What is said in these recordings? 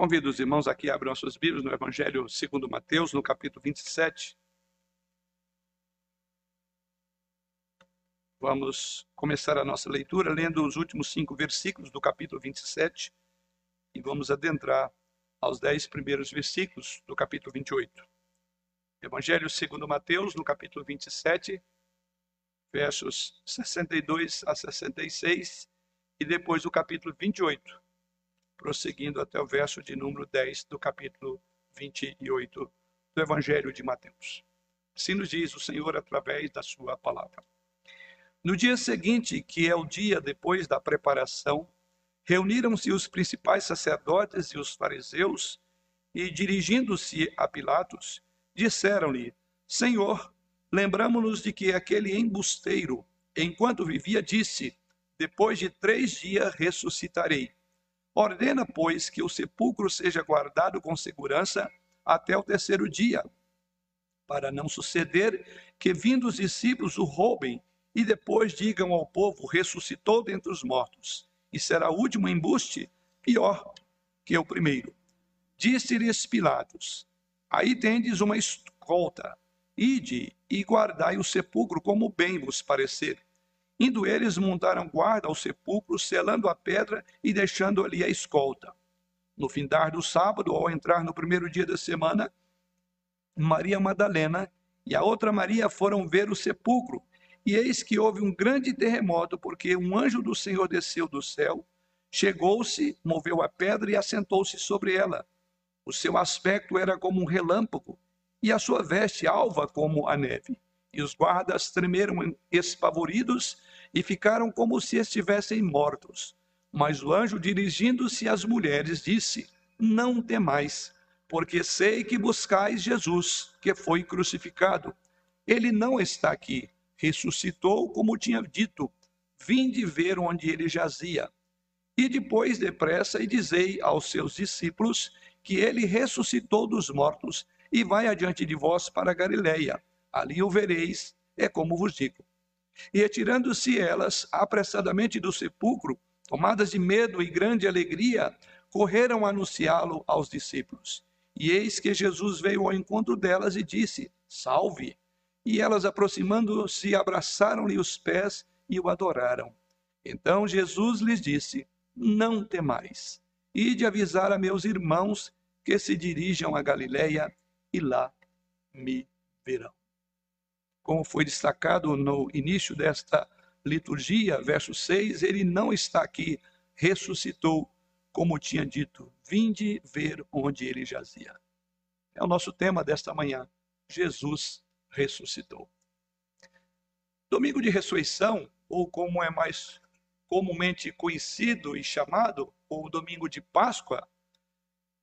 Convido os irmãos aqui a abrir suas Bíblias no Evangelho segundo Mateus, no capítulo 27. Vamos começar a nossa leitura lendo os últimos cinco versículos do capítulo 27 e vamos adentrar aos dez primeiros versículos do capítulo 28. Evangelho segundo Mateus, no capítulo 27, versos 62 a 66 e depois o capítulo 28, prosseguindo até o verso de número 10 do capítulo 28 do Evangelho de Mateus. Assim nos diz o Senhor através da sua palavra. No dia seguinte, que é o dia depois da preparação, reuniram-se os principais sacerdotes e os fariseus e, dirigindo-se a Pilatos, disseram-lhe: Senhor, lembramos-nos de que aquele embusteiro, enquanto vivia, disse: Depois de três dias ressuscitarei. Ordena, pois, que o sepulcro seja guardado com segurança até o terceiro dia, para não suceder que, vindo os discípulos, o roubem e depois digam ao povo: ressuscitou dentre os mortos, e será o último embuste pior que o primeiro. Disse-lhes Pilatos: Aí tendes uma escolta, ide e guardai o sepulcro como bem vos parecer. Indo eles, montaram guarda ao sepulcro, selando a pedra e deixando ali a escolta. No findar do sábado, ao entrar no primeiro dia da semana, Maria Madalena e a outra Maria foram ver o sepulcro. E eis que houve um grande terremoto, porque um anjo do Senhor desceu do céu, chegou-se, moveu a pedra e assentou-se sobre ela. O seu aspecto era como um relâmpago, e a sua veste alva como a neve. E os guardas tremeram espavoridos e ficaram como se estivessem mortos. Mas o anjo, dirigindo-se às mulheres, disse: Não temais, porque sei que buscais Jesus, que foi crucificado. Ele não está aqui, ressuscitou, como tinha dito. Vinde ver onde ele jazia. E depois, depressa, e dizei aos seus discípulos que ele ressuscitou dos mortos e vai adiante de vós para Galiléia. Ali o vereis, é como vos digo. E retirando-se elas apressadamente do sepulcro, tomadas de medo e grande alegria, correram anunciá-lo aos discípulos. E eis que Jesus veio ao encontro delas e disse: Salve! E elas, aproximando-se, abraçaram-lhe os pés e o adoraram. Então Jesus lhes disse: Não temais. Ide avisar a meus irmãos que se dirijam a Galiléia e lá me verão. Como foi destacado no início desta liturgia, verso 6, ele não está aqui, ressuscitou, como tinha dito, vinde ver onde ele jazia. É o nosso tema desta manhã. Jesus ressuscitou. Domingo de ressurreição, ou como é mais comumente conhecido e chamado, o domingo de Páscoa,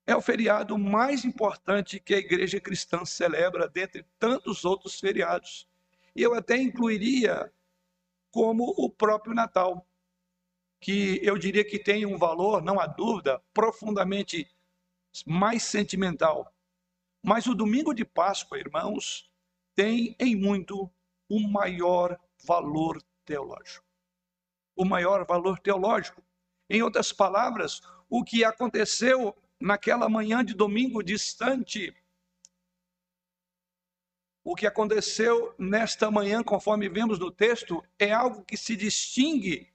é o feriado mais importante que a igreja cristã celebra dentre tantos outros feriados. E eu até incluiria como o próprio Natal, que eu diria que tem um valor, não há dúvida, profundamente mais sentimental. Mas o domingo de Páscoa, irmãos, tem em muito o maior valor teológico. O maior valor teológico. Em outras palavras, o que aconteceu naquela manhã de domingo distante. O que aconteceu nesta manhã, conforme vemos no texto, é algo que se distingue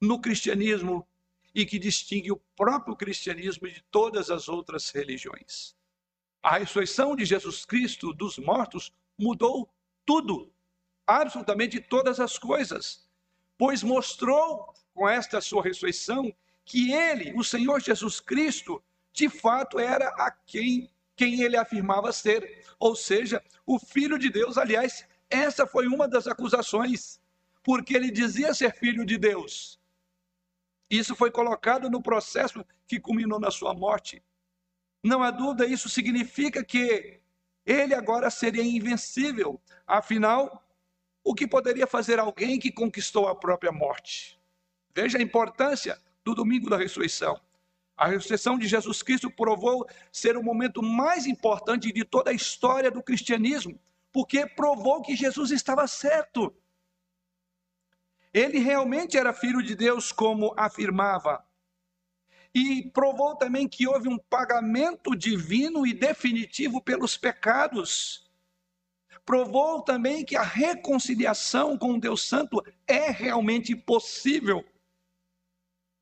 no cristianismo e que distingue o próprio cristianismo de todas as outras religiões. A ressurreição de Jesus Cristo dos mortos mudou tudo, absolutamente todas as coisas, pois mostrou com esta sua ressurreição que ele, o Senhor Jesus Cristo, de fato era a quem, quem ele afirmava ser, ou seja, o Filho de Deus. Aliás, essa foi uma das acusações, porque ele dizia ser filho de Deus. Isso foi colocado no processo que culminou na sua morte. Não há dúvida, isso significa que ele agora seria invencível. Afinal, o que poderia fazer alguém que conquistou a própria morte? Veja a importância do domingo da ressurreição. A ressurreição de Jesus Cristo provou ser o momento mais importante de toda a história do cristianismo, porque provou que Jesus estava certo. Ele realmente era filho de Deus, como afirmava. e provou também que houve um pagamento divino e definitivo pelos pecados. Provou também que a reconciliação com Deus Santo é realmente possível.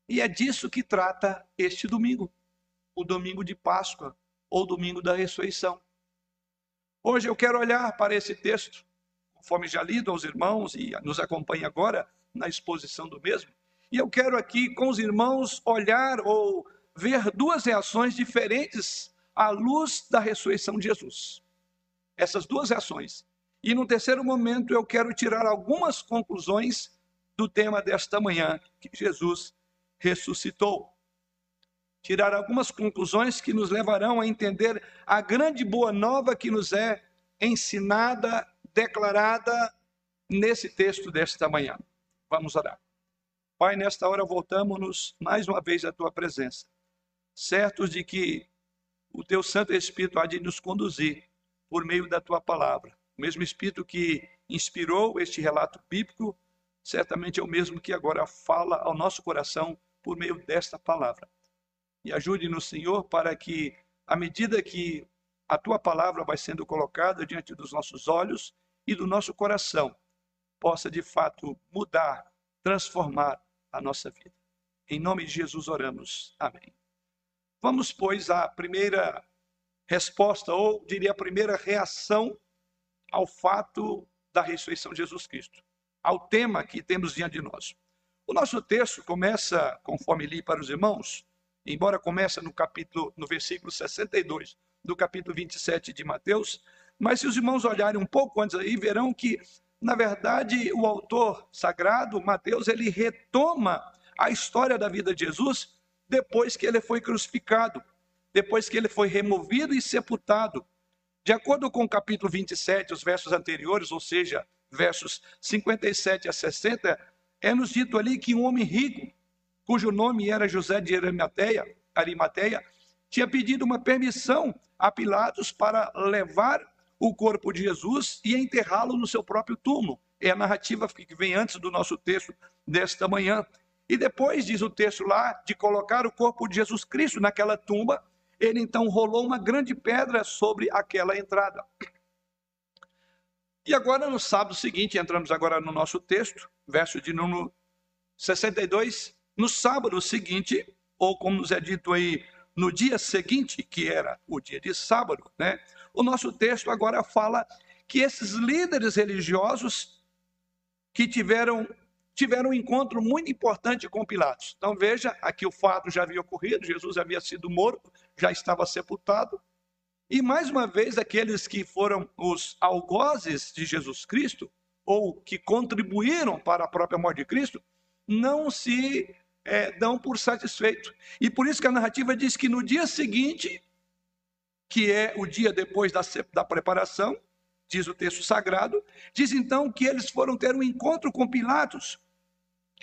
E é disso que trata este domingo, o domingo de Páscoa ou domingo da ressurreição. Hoje eu quero olhar para esse texto, conforme já lido aos irmãos e nos acompanha agora na exposição do mesmo. E eu quero aqui com os irmãos olhar ou ver duas reações diferentes à luz da ressurreição de Jesus. Essas duas reações. E no terceiro momento eu quero tirar algumas conclusões do tema desta manhã, que Jesus ressuscitou. Tirar algumas conclusões que nos levarão a entender a grande boa nova que nos é ensinada, declarada nesse texto desta manhã. Vamos orar. Pai, nesta hora voltamos-nos mais uma vez à tua presença, certos de que o teu Santo Espírito há de nos conduzir por meio da tua palavra. O mesmo Espírito que inspirou este relato bíblico, certamente é o mesmo que agora fala ao nosso coração por meio desta palavra. E ajude-nos, Senhor, para que, à medida que a tua palavra vai sendo colocada diante dos nossos olhos e do nosso coração, possa de fato mudar, transformar a nossa vida. Em nome de Jesus oramos. Amém. Vamos, pois, à primeira resposta, ou diria a primeira reação ao fato da ressurreição de Jesus Cristo, ao tema que temos diante de nós. O nosso texto começa, conforme li para os irmãos, embora comece no capítulo, no versículo 62 do capítulo 27 de Mateus, mas se os irmãos olharem um pouco antes aí, verão que, na verdade, o autor sagrado, Mateus, ele retoma a história da vida de Jesus depois que ele foi crucificado, depois que ele foi removido e sepultado. De acordo com o capítulo 27, os versos anteriores, ou seja, versos 57 a 60, é-nos dito ali que um homem rico, cujo nome era José de Arimateia, Arimateia tinha pedido uma permissão a Pilatos para levar o corpo de Jesus e enterrá-lo no seu próprio túmulo. É a narrativa que vem antes do nosso texto desta manhã. E depois, diz o texto lá, de colocar o corpo de Jesus Cristo naquela tumba, ele então rolou uma grande pedra sobre aquela entrada. E agora, no sábado seguinte, entramos agora no nosso texto, verso de número 62. No sábado seguinte, ou como nos é dito aí, no dia seguinte, que era o dia de sábado, né? O nosso texto agora fala que esses líderes religiosos que tiveram tiveram um encontro muito importante com Pilatos. Então veja, aqui o fato já havia ocorrido, Jesus havia sido morto, já estava sepultado, e mais uma vez, aqueles que foram os algozes de Jesus Cristo, ou que contribuíram para a própria morte de Cristo, não se é, dão por satisfeito. E por isso que a narrativa diz que no dia seguinte, que é o dia depois da, da preparação, diz o texto sagrado, diz então que eles foram ter um encontro com Pilatos.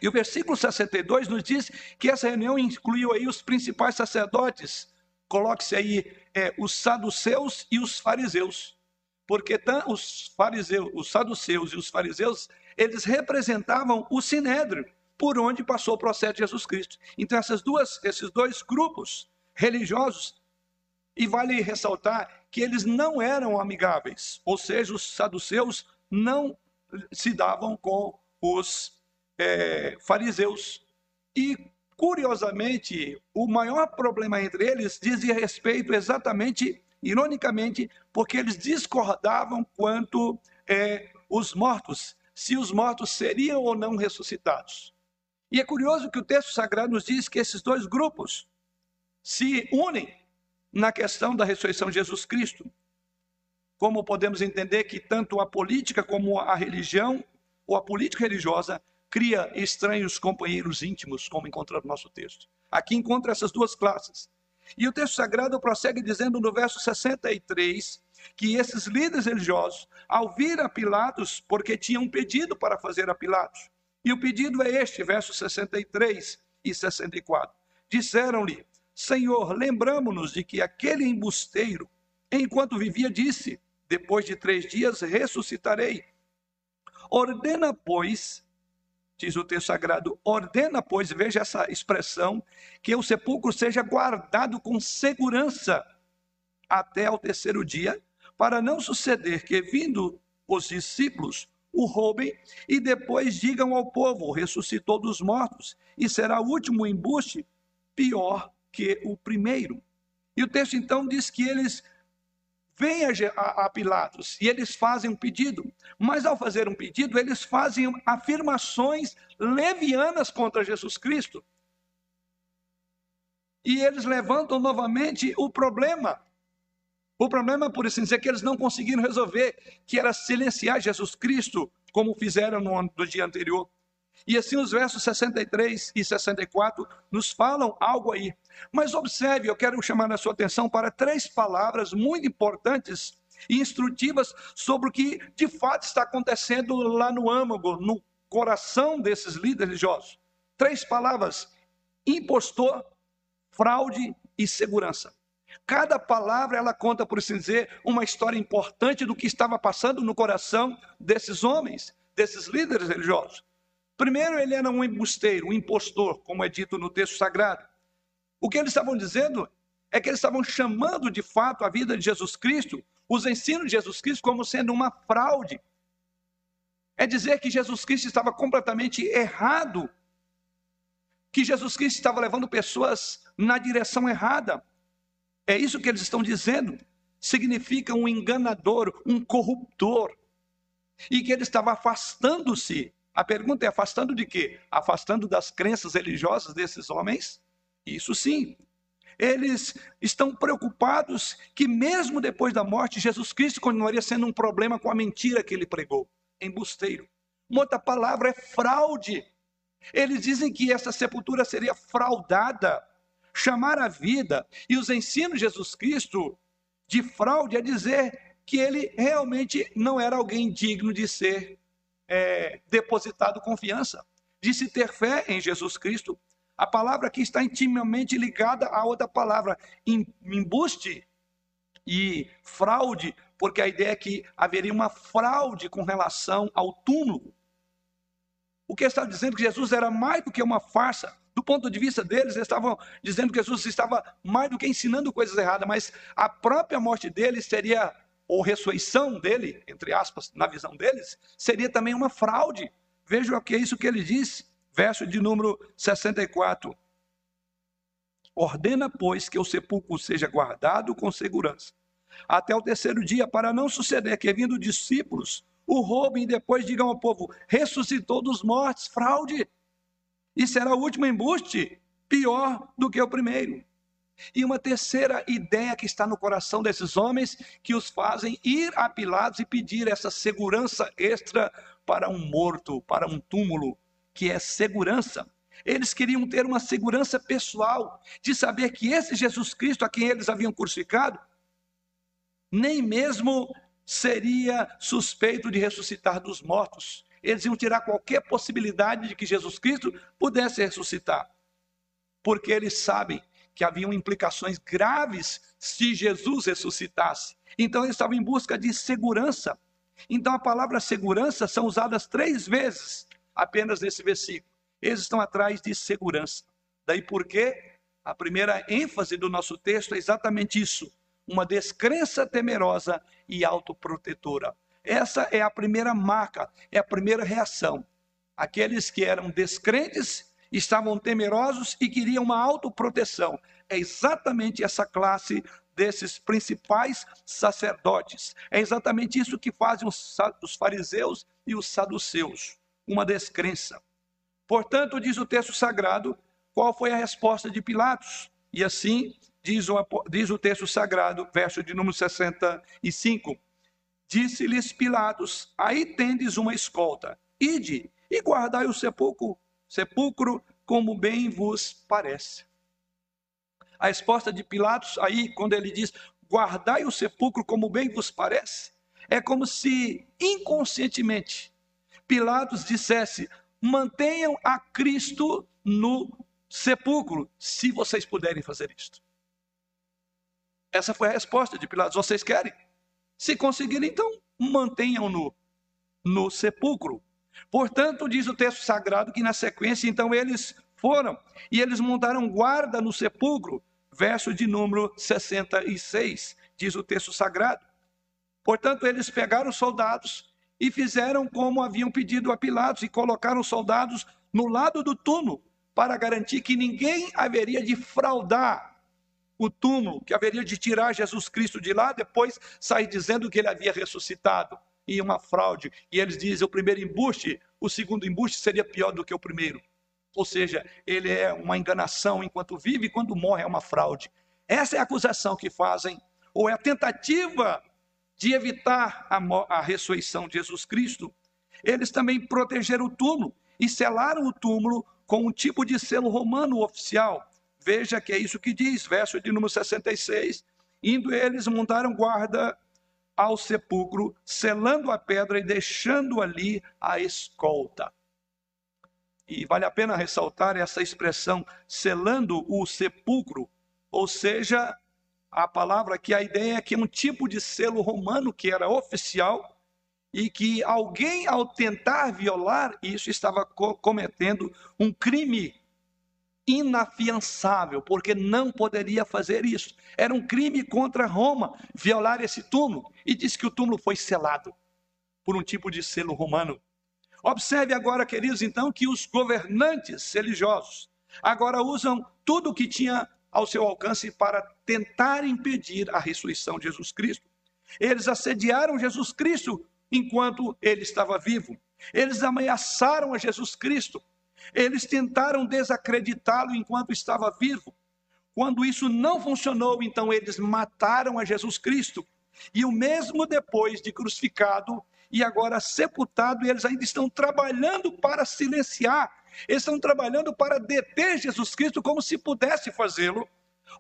E o versículo 62 nos diz que essa reunião incluiu aí os principais sacerdotes, coloque-se aí é, os saduceus e os fariseus. Porque os fariseus, os saduceus e os fariseus, eles representavam o sinédrio, por onde passou o processo de Jesus Cristo. Então essas duas, esses dois grupos religiosos, e vale ressaltar que eles não eram amigáveis, ou seja, os saduceus não se davam com os é, fariseus. E Curiosamente, o maior problema entre eles dizia respeito exatamente, ironicamente, porque eles discordavam quanto é, os mortos, se os mortos seriam ou não ressuscitados. E é curioso que o texto sagrado nos diz que esses dois grupos se unem na questão da ressurreição de Jesus Cristo. Como podemos entender que tanto a política como a religião, ou a política religiosa, cria estranhos companheiros íntimos, como encontramos no nosso texto. Aqui encontra essas duas classes. E o texto sagrado prossegue dizendo no verso 63 que esses líderes religiosos, ao vir a Pilatos, porque tinham pedido para fazer a Pilatos, e o pedido é este, versos 63 e 64. Disseram-lhe: Senhor, lembramos-nos de que aquele embusteiro, enquanto vivia, disse: Depois de três dias ressuscitarei. Ordena, pois, diz o texto sagrado, ordena, pois, veja essa expressão, que o sepulcro seja guardado com segurança até ao terceiro dia, para não suceder que, vindo os discípulos, o roubem e depois digam ao povo: ressuscitou dos mortos, e será o último embuste pior que o primeiro. E o texto então diz que eles vêm a, Pilatos e eles fazem um pedido, mas ao fazer um pedido, eles fazem afirmações levianas contra Jesus Cristo. E eles levantam novamente o problema. O problema, por assim dizer, que eles não conseguiram resolver, que era silenciar Jesus Cristo, como fizeram no dia anterior. E assim os versos 63 e 64 nos falam algo aí. Mas observe, eu quero chamar a sua atenção para três palavras muito importantes e instrutivas sobre o que de fato está acontecendo lá no âmago, no coração desses líderes religiosos. Três palavras: impostor, fraude e segurança. Cada palavra ela conta, por assim dizer, uma história importante do que estava passando no coração desses homens, desses líderes religiosos. Primeiro, ele era um embusteiro, um impostor, como é dito no texto sagrado. O que eles estavam dizendo é que eles estavam chamando de fato a vida de Jesus Cristo, os ensinos de Jesus Cristo, como sendo uma fraude. É dizer que Jesus Cristo estava completamente errado, que Jesus Cristo estava levando pessoas na direção errada. É isso que eles estão dizendo. Significa um enganador, um corruptor. E que ele estava afastando-se a pergunta é: afastando de quê? Afastando das crenças religiosas desses homens? Isso sim. Eles estão preocupados que, mesmo depois da morte, Jesus Cristo continuaria sendo um problema com a mentira que ele pregou embusteiro. Uma outra palavra é fraude. Eles dizem que essa sepultura seria fraudada. Chamar a vida e os ensinos de Jesus Cristo de fraude é dizer que ele realmente não era alguém digno de ser é, depositado confiança, de se ter fé em Jesus Cristo. A palavra aqui está intimamente ligada à outra palavra, embuste e fraude, porque a ideia é que haveria uma fraude com relação ao túmulo. O que está dizendo que Jesus era mais do que uma farsa. Do ponto de vista deles, eles estavam dizendo que Jesus estava mais do que ensinando coisas erradas, mas a própria morte dele seria ou ressurreição dele, entre aspas, na visão deles, seria também uma fraude. Veja o que é isso que ele diz, verso de número 64. Ordena, pois, que o sepulcro seja guardado com segurança, até o terceiro dia, para não suceder que, vindo discípulos, o roubem e depois digam ao povo: ressuscitou dos mortos, fraude. E será o último embuste pior do que o primeiro. E uma terceira ideia que está no coração desses homens, que os fazem ir a Pilatos e pedir essa segurança extra para um morto, para um túmulo, que é segurança. Eles queriam ter uma segurança pessoal, de saber que esse Jesus Cristo a quem eles haviam crucificado, nem mesmo seria suspeito de ressuscitar dos mortos. Eles iam tirar qualquer possibilidade de que Jesus Cristo pudesse ressuscitar, porque eles sabem que haviam implicações graves se Jesus ressuscitasse. Então eles estavam em busca de segurança. Então a palavra segurança são usadas três vezes apenas nesse versículo. Eles estão atrás de segurança. Daí porque a primeira ênfase do nosso texto é exatamente isso: uma descrença temerosa e autoprotetora. Essa é a primeira marca, é a primeira reação. Aqueles que eram descrentes estavam temerosos e queriam uma autoproteção. É exatamente essa classe desses principais sacerdotes. É exatamente isso que fazem os fariseus e os saduceus, uma descrença. Portanto, diz o texto sagrado, qual foi a resposta de Pilatos? E assim diz o, diz o texto sagrado, verso de número 65. Disse-lhes Pilatos: Aí tendes uma escolta, ide e guardai o sepulcro sepulcro como bem vos parece. A resposta de Pilatos, aí, quando ele diz, guardai o sepulcro como bem vos parece, é como se inconscientemente Pilatos dissesse: mantenham a Cristo no sepulcro, se vocês puderem fazer isto. Essa foi a resposta de Pilatos: vocês querem? Se conseguirem, então mantenham-no no sepulcro. Portanto, diz o texto sagrado que na sequência, então eles foram e eles montaram guarda no sepulcro, verso de número 66, diz o texto sagrado. Portanto, eles pegaram os soldados e fizeram como haviam pedido a Pilatos e colocaram os soldados no lado do túmulo para garantir que ninguém haveria de fraudar o túmulo, que haveria de tirar Jesus Cristo de lá, depois sair dizendo que ele havia ressuscitado. E uma fraude. E eles dizem: o primeiro embuste, o segundo embuste seria pior do que o primeiro. Ou seja, ele é uma enganação enquanto vive e quando morre é uma fraude. Essa é a acusação que fazem, ou é a tentativa de evitar a, a ressurreição de Jesus Cristo. Eles também protegeram o túmulo e selaram o túmulo com um tipo de selo romano oficial. Veja que é isso que diz, verso de número 66. Indo eles, montaram guarda ao sepulcro, selando a pedra e deixando ali a escolta. E vale a pena ressaltar essa expressão, selando o sepulcro, ou seja, a palavra que a ideia é que um tipo de selo romano que era oficial e que alguém, ao tentar violar isso, estava co cometendo um crime inafiançável, porque não poderia fazer isso. Era um crime contra Roma violar esse túmulo. E diz que o túmulo foi selado por um tipo de selo romano. Observe agora, queridos, então, que os governantes religiosos agora usam tudo o que tinha ao seu alcance para tentar impedir a ressurreição de Jesus Cristo. Eles assediaram Jesus Cristo enquanto ele estava vivo. Eles ameaçaram a Jesus Cristo. Eles tentaram desacreditá-lo enquanto estava vivo. Quando isso não funcionou, então eles mataram a Jesus Cristo. E o mesmo depois de crucificado e agora sepultado, eles ainda estão trabalhando para silenciar estão trabalhando para deter Jesus Cristo como se pudesse fazê-lo.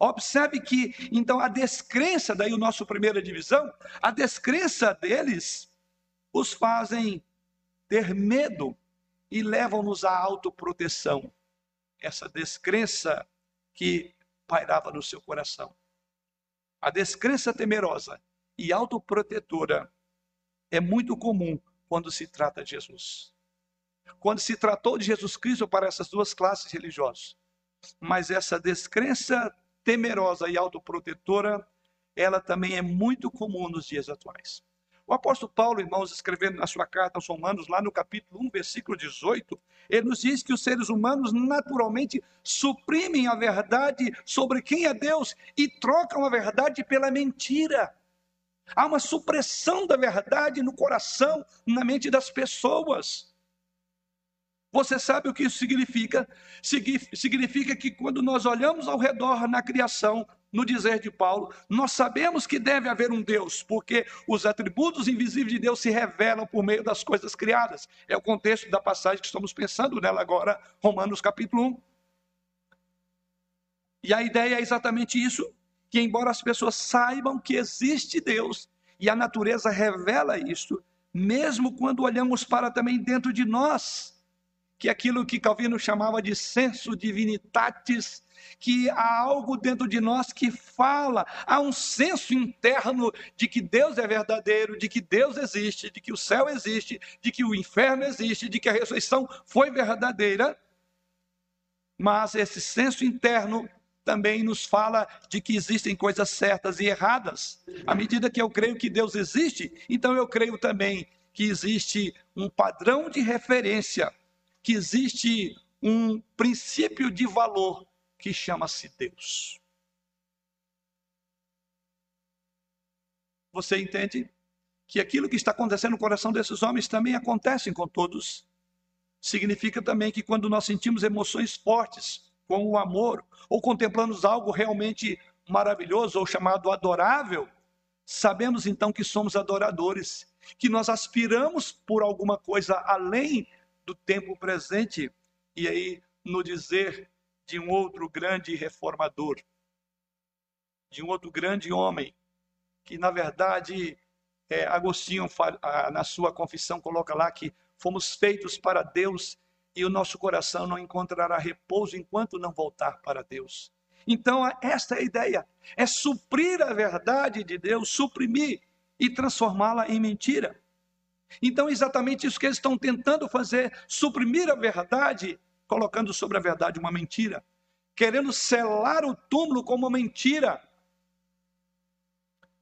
Observe que, então, a descrença, daí o nosso primeira divisão, a descrença deles os fazem ter medo e levam-nos à autoproteção. Essa descrença que pairava no seu coração. A descrença temerosa e autoprotetora é muito comum quando se trata de Jesus quando se tratou de Jesus Cristo para essas duas classes religiosas. Mas essa descrença temerosa e autoprotetora, ela também é muito comum nos dias atuais. O apóstolo Paulo, irmãos, escrevendo na sua carta aos Romanos, lá no capítulo 1, versículo 18, ele nos diz que os seres humanos naturalmente suprimem a verdade sobre quem é Deus e trocam a verdade pela mentira. Há uma supressão da verdade no coração, na mente das pessoas. Você sabe o que isso significa? Significa que quando nós olhamos ao redor na criação, no dizer de Paulo, nós sabemos que deve haver um Deus, porque os atributos invisíveis de Deus se revelam por meio das coisas criadas. É o contexto da passagem que estamos pensando nela agora, Romanos capítulo 1. E a ideia é exatamente isso, que embora as pessoas saibam que existe Deus e a natureza revela isso, mesmo quando olhamos para também dentro de nós, que aquilo que Calvino chamava de senso divinitatis, que há algo dentro de nós que fala, há um senso interno de que Deus é verdadeiro, de que Deus existe, de que o céu existe, de que o inferno existe, de que a ressurreição foi verdadeira. Mas esse senso interno também nos fala de que existem coisas certas e erradas. À medida que eu creio que Deus existe, então eu creio também que existe um padrão de referência que existe um princípio de valor que chama-se Deus. Você entende que aquilo que está acontecendo no coração desses homens também acontece com todos? Significa também que quando nós sentimos emoções fortes, como o amor, ou contemplamos algo realmente maravilhoso ou chamado adorável, sabemos então que somos adoradores, que nós aspiramos por alguma coisa além do tempo presente, e aí no dizer de um outro grande reformador, de um outro grande homem, que na verdade é, Agostinho, na sua confissão, coloca lá que fomos feitos para Deus e o nosso coração não encontrará repouso enquanto não voltar para Deus. Então, esta é a ideia: é suprir a verdade de Deus, suprimir e transformá-la em mentira. Então, é exatamente isso que eles estão tentando fazer, suprimir a verdade, colocando sobre a verdade uma mentira, querendo selar o túmulo com uma mentira.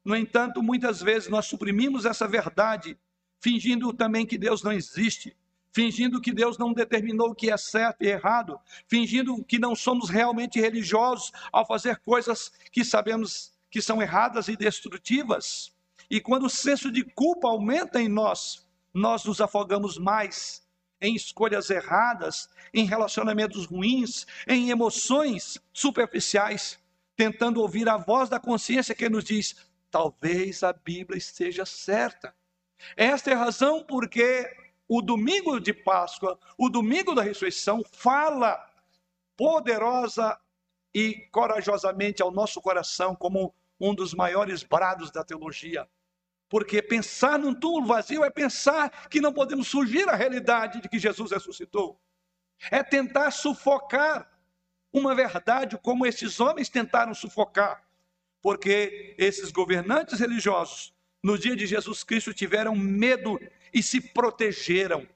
No entanto, muitas vezes nós suprimimos essa verdade, fingindo também que Deus não existe, fingindo que Deus não determinou o que é certo e errado, fingindo que não somos realmente religiosos ao fazer coisas que sabemos que são erradas e destrutivas. E quando o senso de culpa aumenta em nós, nós nos afogamos mais em escolhas erradas, em relacionamentos ruins, em emoções superficiais, tentando ouvir a voz da consciência que nos diz: talvez a Bíblia esteja certa. Esta é a razão porque o domingo de Páscoa, o domingo da ressurreição, fala poderosa e corajosamente ao nosso coração como um dos maiores brados da teologia. Porque pensar num túmulo vazio é pensar que não podemos surgir à realidade de que Jesus ressuscitou. É tentar sufocar uma verdade como esses homens tentaram sufocar. Porque esses governantes religiosos, no dia de Jesus Cristo, tiveram medo e se protegeram.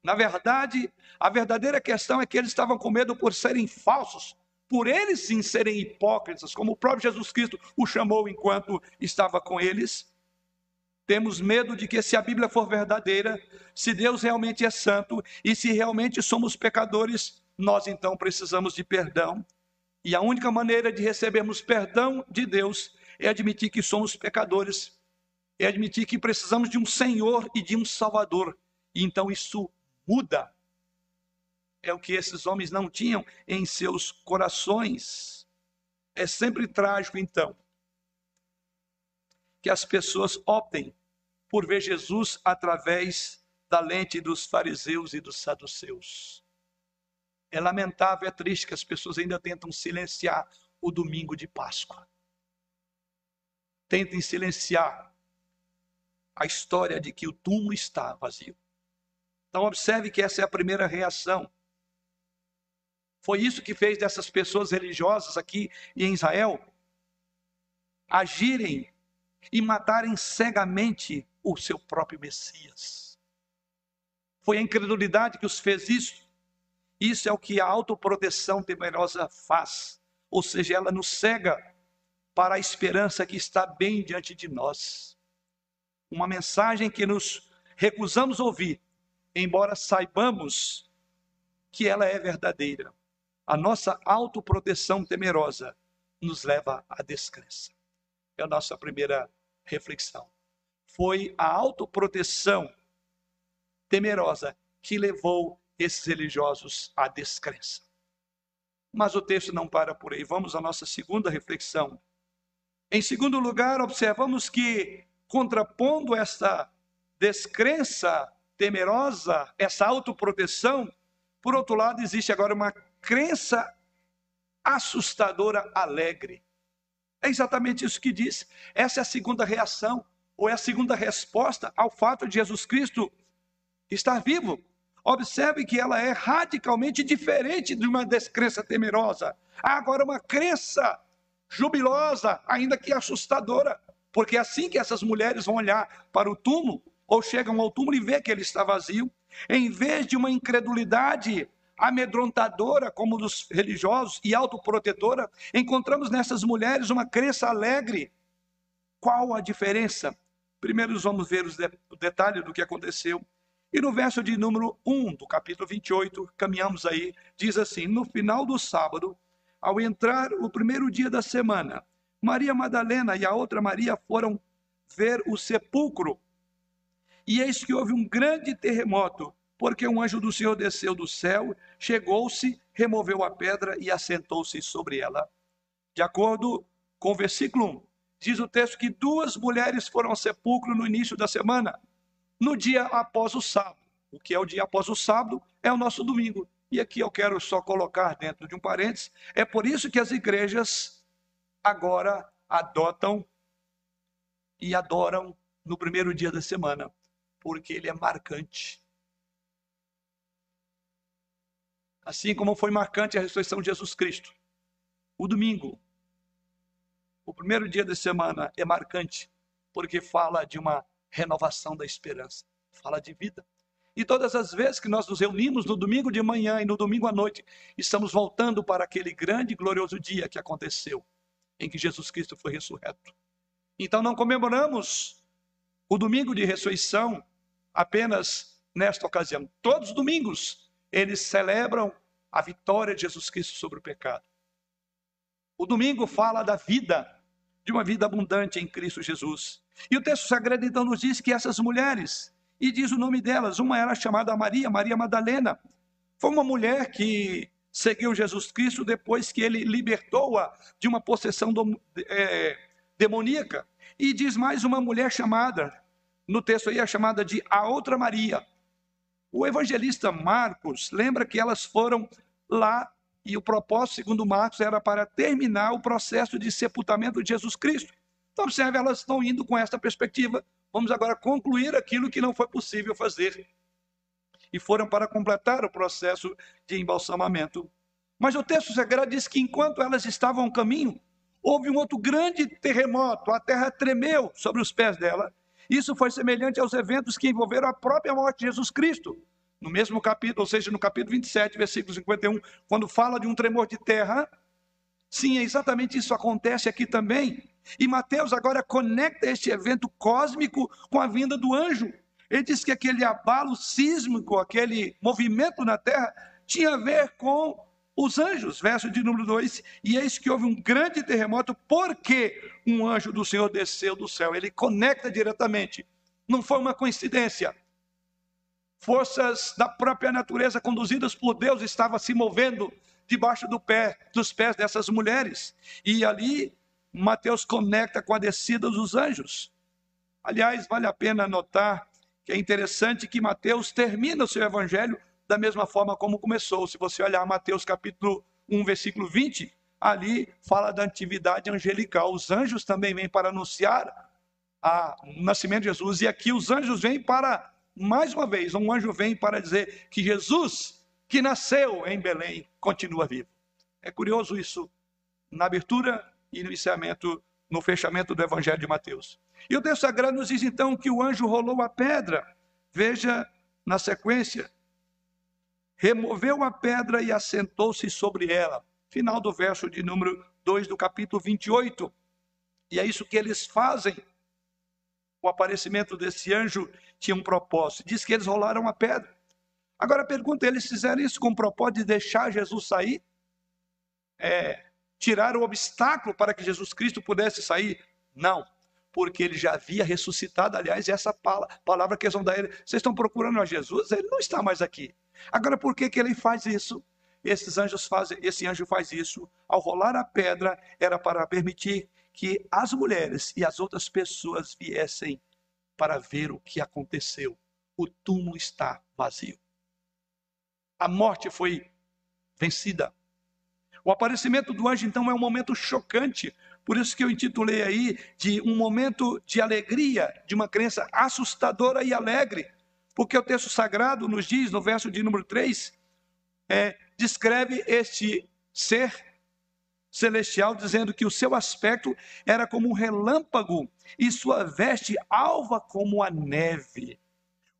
Na verdade, a verdadeira questão é que eles estavam com medo por serem falsos, por eles sim serem hipócritas, como o próprio Jesus Cristo o chamou enquanto estava com eles. Temos medo de que, se a Bíblia for verdadeira, se Deus realmente é santo e se realmente somos pecadores, nós então precisamos de perdão. E a única maneira de recebermos perdão de Deus é admitir que somos pecadores, é admitir que precisamos de um Senhor e de um Salvador. E então isso muda. É o que esses homens não tinham em seus corações. É sempre trágico, então, que as pessoas optem por ver Jesus através da lente dos fariseus e dos saduceus. É lamentável, é triste que as pessoas ainda tentam silenciar o domingo de Páscoa. Tentem silenciar a história de que o túmulo está vazio. Então, observe que essa é a primeira reação. Foi isso que fez dessas pessoas religiosas aqui em Israel agirem e matarem cegamente o seu próprio Messias. Foi a incredulidade que os fez isso. Isso é o que a autoproteção temerosa faz. Ou seja, ela nos cega para a esperança que está bem diante de nós. Uma mensagem que nos recusamos ouvir, embora saibamos que ela é verdadeira. A nossa autoproteção temerosa nos leva à descrença. É a nossa primeira reflexão. Foi a autoproteção temerosa que levou esses religiosos à descrença. Mas o texto não para por aí. Vamos à nossa segunda reflexão. Em segundo lugar, observamos que, contrapondo essa descrença temerosa, essa autoproteção, por outro lado, existe agora uma crença assustadora alegre. É exatamente isso que diz. Essa é a segunda reação, ou é a segunda resposta ao fato de Jesus Cristo estar vivo. Observe que ela é radicalmente diferente de uma descrença temerosa. Há agora uma crença jubilosa, ainda que assustadora, porque é assim que essas mulheres vão olhar para o túmulo, ou chegam ao túmulo e vê que ele está vazio, em vez de uma incredulidade amedrontadora como dos religiosos e autoprotetora, encontramos nessas mulheres uma crença alegre. Qual a diferença? Primeiro vamos ver o detalhe do que aconteceu. E no verso de número 1 do capítulo 28, caminhamos aí, diz assim: No final do sábado, ao entrar o primeiro dia da semana, Maria Madalena e a outra Maria foram ver o sepulcro. E eis que houve um grande terremoto, porque um anjo do Senhor desceu do céu, chegou-se, removeu a pedra e assentou-se sobre ela. De acordo com o versículo 1, diz o texto que duas mulheres foram ao sepulcro no início da semana, no dia após o sábado. O que é o dia após o sábado é o nosso domingo. E aqui eu quero só colocar dentro de um parênteses, é por isso que as igrejas agora adotam e adoram no primeiro dia da semana, porque ele é marcante. Assim como foi marcante a ressurreição de Jesus Cristo. O domingo, o primeiro dia da semana, é marcante porque fala de uma renovação da esperança. fala de vida. E todas as vezes que nós nos reunimos no domingo de manhã e no domingo à noite, estamos voltando para aquele grande e glorioso dia que aconteceu, em que Jesus Cristo foi ressurreto. Então não comemoramos o domingo de ressurreição apenas nesta ocasião. Todos os domingos eles celebram a vitória de Jesus Cristo sobre o pecado. O domingo fala da vida, de uma vida abundante em Cristo Jesus. E o texto sagrado então nos diz que essas mulheres, e diz o nome delas. Uma era chamada Maria, Maria Madalena. Foi uma mulher que seguiu Jesus Cristo depois que ele libertou-a de uma possessão do, é, demoníaca. E diz mais uma mulher chamada, no texto aí é chamada de a outra Maria. O evangelista Marcos lembra que elas foram lá e o propósito, segundo Marcos, era para terminar o processo de sepultamento de Jesus Cristo. Então, observe, elas estão indo com esta perspectiva Vamos agora concluir aquilo que não foi possível fazer. E foram para completar o processo de embalsamamento. Mas o texto sagrado diz que enquanto elas estavam no caminho, houve um outro grande terremoto, a terra tremeu sobre os pés dela. Isso foi semelhante aos eventos que envolveram a própria morte de Jesus Cristo. No mesmo capítulo, ou seja, no capítulo 27, versículo 51, quando fala de um tremor de terra, sim, é exatamente isso acontece aqui também. E Mateus agora conecta este evento cósmico com a vinda do anjo. Ele diz que aquele abalo sísmico, aquele movimento na terra, tinha a ver com os anjos, verso de número 2. E eis que houve um grande terremoto, porque um anjo do Senhor desceu do céu. Ele conecta diretamente. Não foi uma coincidência. Forças da própria natureza, conduzidas por Deus, estavam se movendo debaixo do pé, dos pés dessas mulheres. E ali Mateus conecta com a descida dos anjos. Aliás, vale a pena notar que é interessante que Mateus termina o seu evangelho da mesma forma como começou. Se você olhar Mateus capítulo 1, versículo 20, ali fala da atividade angelical. Os anjos também vêm para anunciar a, o nascimento de Jesus. E aqui os anjos vêm para, mais uma vez, um anjo vem para dizer que Jesus, que nasceu em Belém, continua vivo. É curioso isso. Na abertura e no encerramento, no fechamento do Evangelho de Mateus. E o texto sagrado nos diz então que o anjo rolou a pedra. Veja na sequência. Removeu a pedra e assentou-se sobre ela. Final do verso de número 2 do capítulo 28. E é isso que eles fazem. O aparecimento desse anjo tinha um propósito. Diz que eles rolaram a pedra. Agora pergunta: eles fizeram isso com o propósito de deixar Jesus sair? É, tirar o obstáculo para que Jesus Cristo pudesse sair? Não, porque ele já havia ressuscitado. Aliás, essa palavra que eles vão dar ele, vocês estão procurando a Jesus? Ele não está mais aqui. Agora, por que, que ele faz isso? Esses anjos fazem, esse anjo faz isso ao rolar a pedra, era para permitir que as mulheres e as outras pessoas viessem para ver o que aconteceu. O túmulo está vazio. A morte foi vencida. O aparecimento do anjo, então, é um momento chocante. Por isso que eu intitulei aí de um momento de alegria, de uma crença assustadora e alegre. Porque o texto sagrado nos diz, no verso de número 3, é, descreve este ser celestial, dizendo que o seu aspecto era como um relâmpago e sua veste alva como a neve.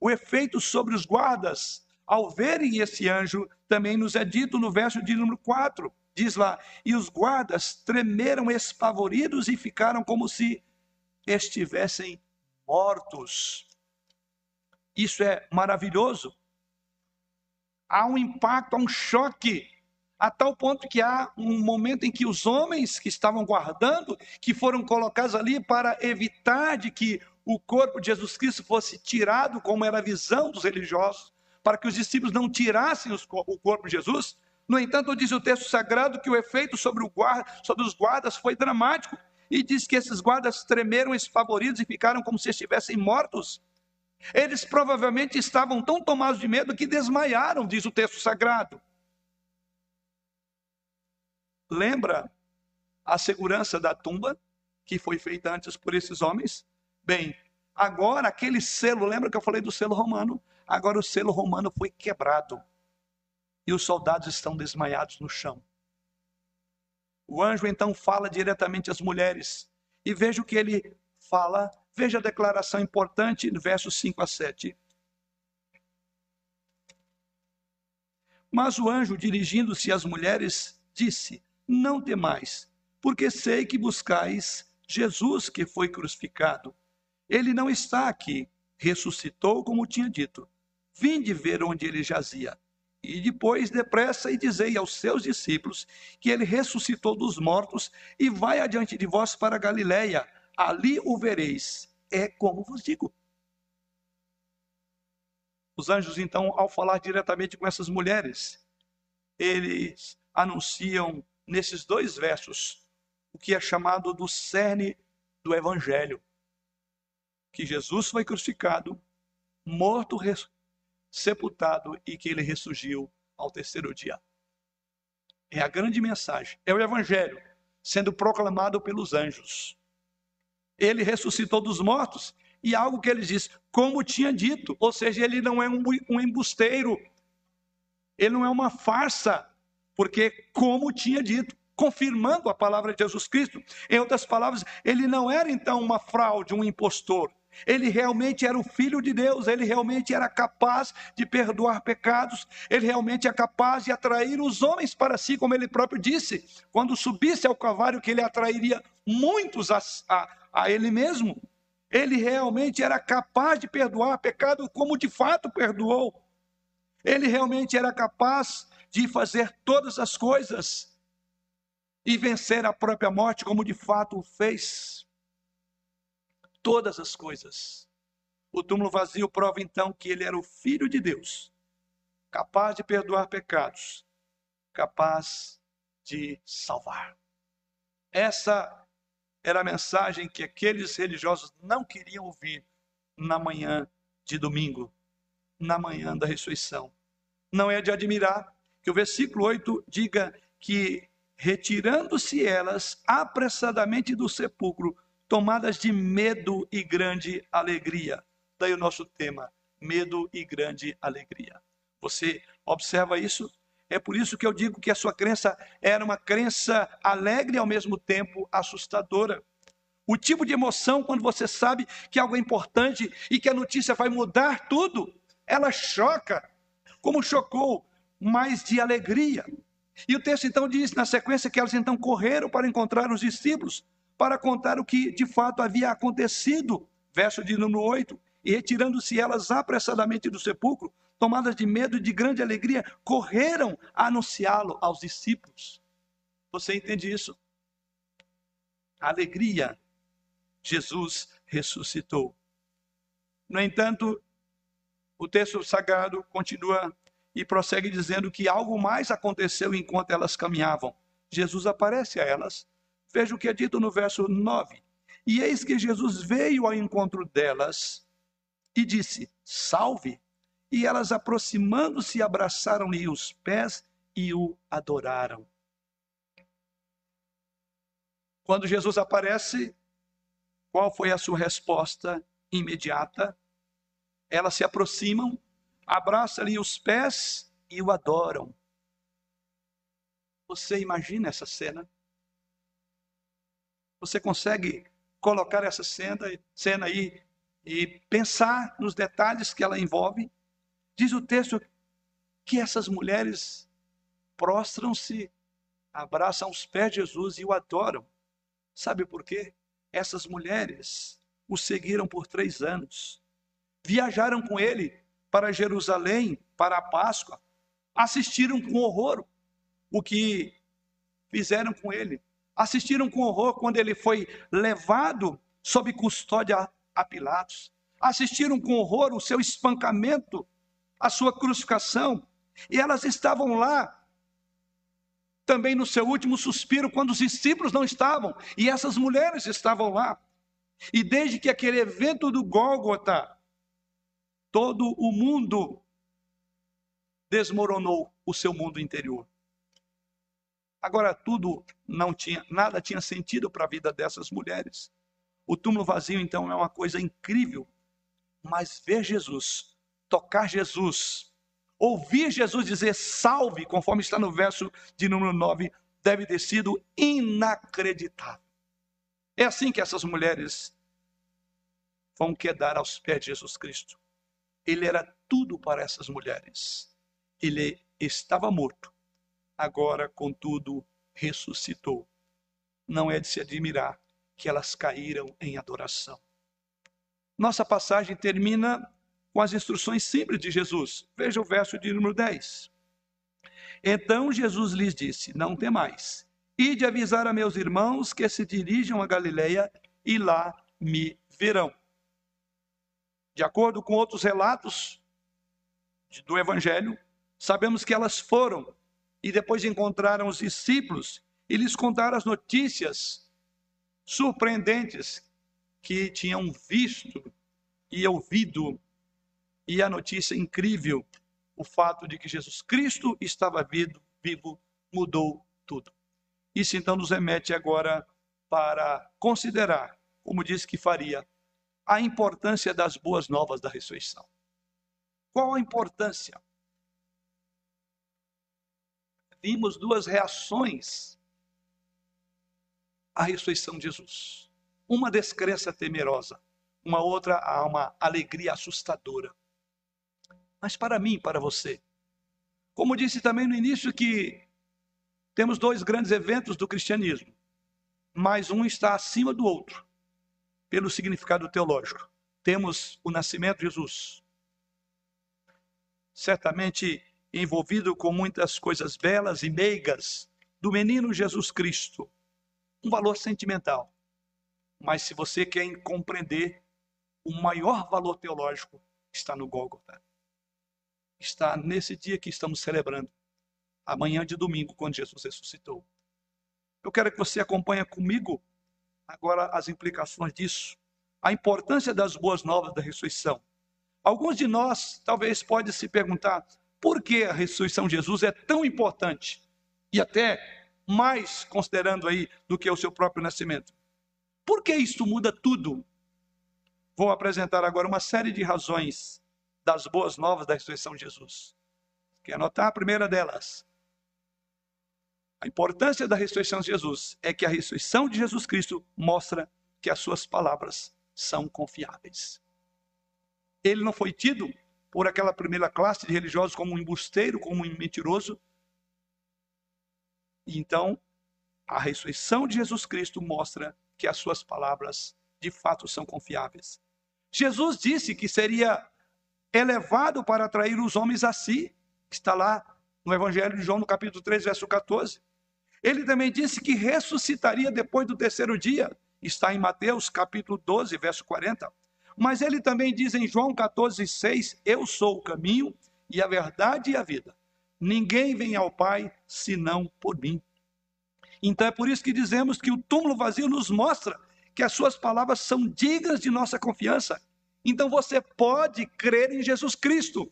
O efeito sobre os guardas, ao verem esse anjo, também nos é dito no verso de número 4 Diz lá: E os guardas tremeram espavoridos e ficaram como se estivessem mortos. Isso é maravilhoso. Há um impacto, há um choque, a tal ponto que há um momento em que os homens que estavam guardando, que foram colocados ali para evitar de que o corpo de Jesus Cristo fosse tirado, como era a visão dos religiosos, para que os discípulos não tirassem o corpo de Jesus, no entanto, diz o texto sagrado que o efeito sobre, guarda, sobre os guardas foi dramático. E diz que esses guardas tremeram espavoridos e ficaram como se estivessem mortos. Eles provavelmente estavam tão tomados de medo que desmaiaram, diz o texto sagrado lembra a segurança da tumba que foi feita antes por esses homens? Bem, agora aquele selo, lembra que eu falei do selo romano? Agora o selo romano foi quebrado e os soldados estão desmaiados no chão. O anjo então fala diretamente às mulheres e veja o que ele fala, veja a declaração importante no versos 5 a 7. Mas o anjo, dirigindo-se às mulheres, disse: não temais, porque sei que buscais Jesus que foi crucificado. Ele não está aqui, ressuscitou como tinha dito. Vinde ver onde ele jazia. E depois, depressa, e dizei aos seus discípulos que ele ressuscitou dos mortos e vai adiante de vós para Galiléia. Ali o vereis. É como vos digo. Os anjos, então, ao falar diretamente com essas mulheres, eles anunciam nesses dois versos o que é chamado do cerne do evangelho. Que Jesus foi crucificado, morto, sepultado e que ele ressurgiu ao terceiro dia. É a grande mensagem, é o evangelho sendo proclamado pelos anjos. Ele ressuscitou dos mortos e algo que ele diz, como tinha dito, ou seja, ele não é um, embusteiro, ele não é uma farsa, porque como tinha dito, confirmando a palavra de Jesus Cristo. Em outras palavras, ele não era então uma fraude, um impostor. Ele realmente era o filho de Deus, ele realmente era capaz de perdoar pecados, ele realmente é capaz de atrair os homens para si, como ele próprio disse, quando subisse ao Calvário, que ele atrairia muitos a, a, a ele mesmo. Ele realmente era capaz de perdoar pecado como de fato perdoou. Ele realmente era capaz de fazer todas as coisas e vencer a própria morte como de fato fez. Todas as coisas. O túmulo vazio prova então que ele era o filho de Deus, capaz de perdoar pecados, capaz de salvar. Essa era a mensagem que aqueles religiosos não queriam ouvir na manhã de domingo, na manhã da ressurreição. Não é de admirar que o versículo 8 diga que, retirando-se elas apressadamente do sepulcro, tomadas de medo e grande alegria. Daí o nosso tema: medo e grande alegria. Você observa isso? É por isso que eu digo que a sua crença era uma crença alegre e ao mesmo tempo assustadora. O tipo de emoção quando você sabe que algo é importante e que a notícia vai mudar tudo, ela choca, como chocou, mas de alegria. E o texto então diz na sequência que elas então correram para encontrar os discípulos, para contar o que de fato havia acontecido. Verso de número 8. E retirando-se elas apressadamente do sepulcro, tomadas de medo e de grande alegria, correram a anunciá-lo aos discípulos. Você entende isso? Alegria. Jesus ressuscitou. No entanto, o texto sagrado continua e prossegue dizendo que algo mais aconteceu enquanto elas caminhavam. Jesus aparece a elas. Veja o que é dito no verso 9. E eis que Jesus veio ao encontro delas e disse: Salve! E elas, aproximando-se, abraçaram-lhe os pés e o adoraram. Quando Jesus aparece, qual foi a sua resposta imediata? Elas se aproximam, abraçam-lhe os pés e o adoram. Você imagina essa cena? Você consegue colocar essa cena, cena aí e pensar nos detalhes que ela envolve? Diz o texto que essas mulheres prostram-se, abraçam os pés de Jesus e o adoram. Sabe por quê? Essas mulheres o seguiram por três anos, viajaram com ele para Jerusalém para a Páscoa, assistiram com horror o que fizeram com ele, assistiram com horror quando ele foi levado sob custódia a Pilatos, assistiram com horror o seu espancamento a sua crucificação, e elas estavam lá também no seu último suspiro, quando os discípulos não estavam, e essas mulheres estavam lá. E desde que aquele evento do Gólgota, todo o mundo desmoronou o seu mundo interior. Agora tudo não tinha, nada tinha sentido para a vida dessas mulheres. O túmulo vazio então é uma coisa incrível, mas ver Jesus tocar Jesus, ouvir Jesus dizer salve, conforme está no verso de número 9, deve ter sido inacreditável. É assim que essas mulheres vão quedar aos pés de Jesus Cristo. Ele era tudo para essas mulheres. Ele estava morto, agora, contudo, ressuscitou. Não é de se admirar que elas caíram em adoração. Nossa passagem termina com as instruções simples de Jesus. Veja o verso de número 10. Então Jesus lhes disse: Não temais, e de avisar a meus irmãos que se dirijam a Galileia e lá me verão. De acordo com outros relatos do Evangelho, sabemos que elas foram e depois encontraram os discípulos e lhes contaram as notícias surpreendentes que tinham visto e ouvido. E a notícia incrível, o fato de que Jesus Cristo estava vivo, vivo mudou tudo. Isso então nos remete agora para considerar, como disse que faria, a importância das boas novas da ressurreição. Qual a importância? Vimos duas reações à ressurreição de Jesus. Uma descrença temerosa, uma outra a uma alegria assustadora. Mas para mim, para você, como disse também no início que temos dois grandes eventos do cristianismo, mas um está acima do outro, pelo significado teológico. Temos o nascimento de Jesus, certamente envolvido com muitas coisas belas e meigas do menino Jesus Cristo. Um valor sentimental. Mas se você quer compreender, o maior valor teológico está no Gólgota. Está nesse dia que estamos celebrando, amanhã de domingo, quando Jesus ressuscitou. Eu quero que você acompanhe comigo agora as implicações disso, a importância das boas novas da ressurreição Alguns de nós talvez pode se perguntar por que a ressurreição de Jesus é tão importante e até mais considerando aí do que o seu próprio nascimento. Por que isso muda tudo? Vou apresentar agora uma série de razões das boas novas da ressurreição de Jesus. Quer anotar a primeira delas? A importância da ressurreição de Jesus é que a ressurreição de Jesus Cristo mostra que as suas palavras são confiáveis ele não foi tido por aquela primeira classe de religiosos como um embusteiro, como um mentiroso. Então, a ressurreição de Jesus Cristo mostra que as suas palavras de fato são confiáveis. Jesus disse que seria elevado para atrair os homens a si, está lá no Evangelho de João, no capítulo 3, verso 14. Ele também disse que ressuscitaria depois do terceiro dia, está em Mateus, capítulo 12, verso 40. Mas ele também diz em João 14,6: Eu sou o caminho e a verdade e a vida. Ninguém vem ao Pai senão por mim. Então é por isso que dizemos que o túmulo vazio nos mostra que as suas palavras são dignas de nossa confiança. Então você pode crer em Jesus Cristo,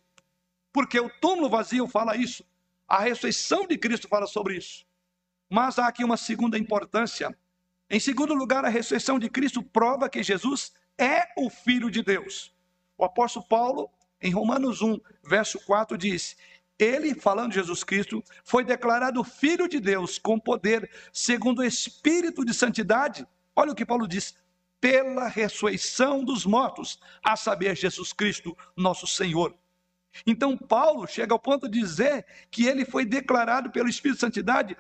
porque o túmulo vazio fala isso. A ressurreição de Cristo fala sobre isso. Mas há aqui uma segunda importância. Em segundo lugar, a ressurreição de Cristo prova que Jesus é o Filho de Deus. O apóstolo Paulo, em Romanos 1, verso 4, diz: Ele, falando de Jesus Cristo, foi declarado Filho de Deus com poder, segundo o Espírito de Santidade. Olha o que Paulo diz: pela ressurreição dos mortos, a saber, Jesus Cristo, nosso Senhor. Então, Paulo chega ao ponto de dizer que ele foi declarado pelo Espírito de Santidade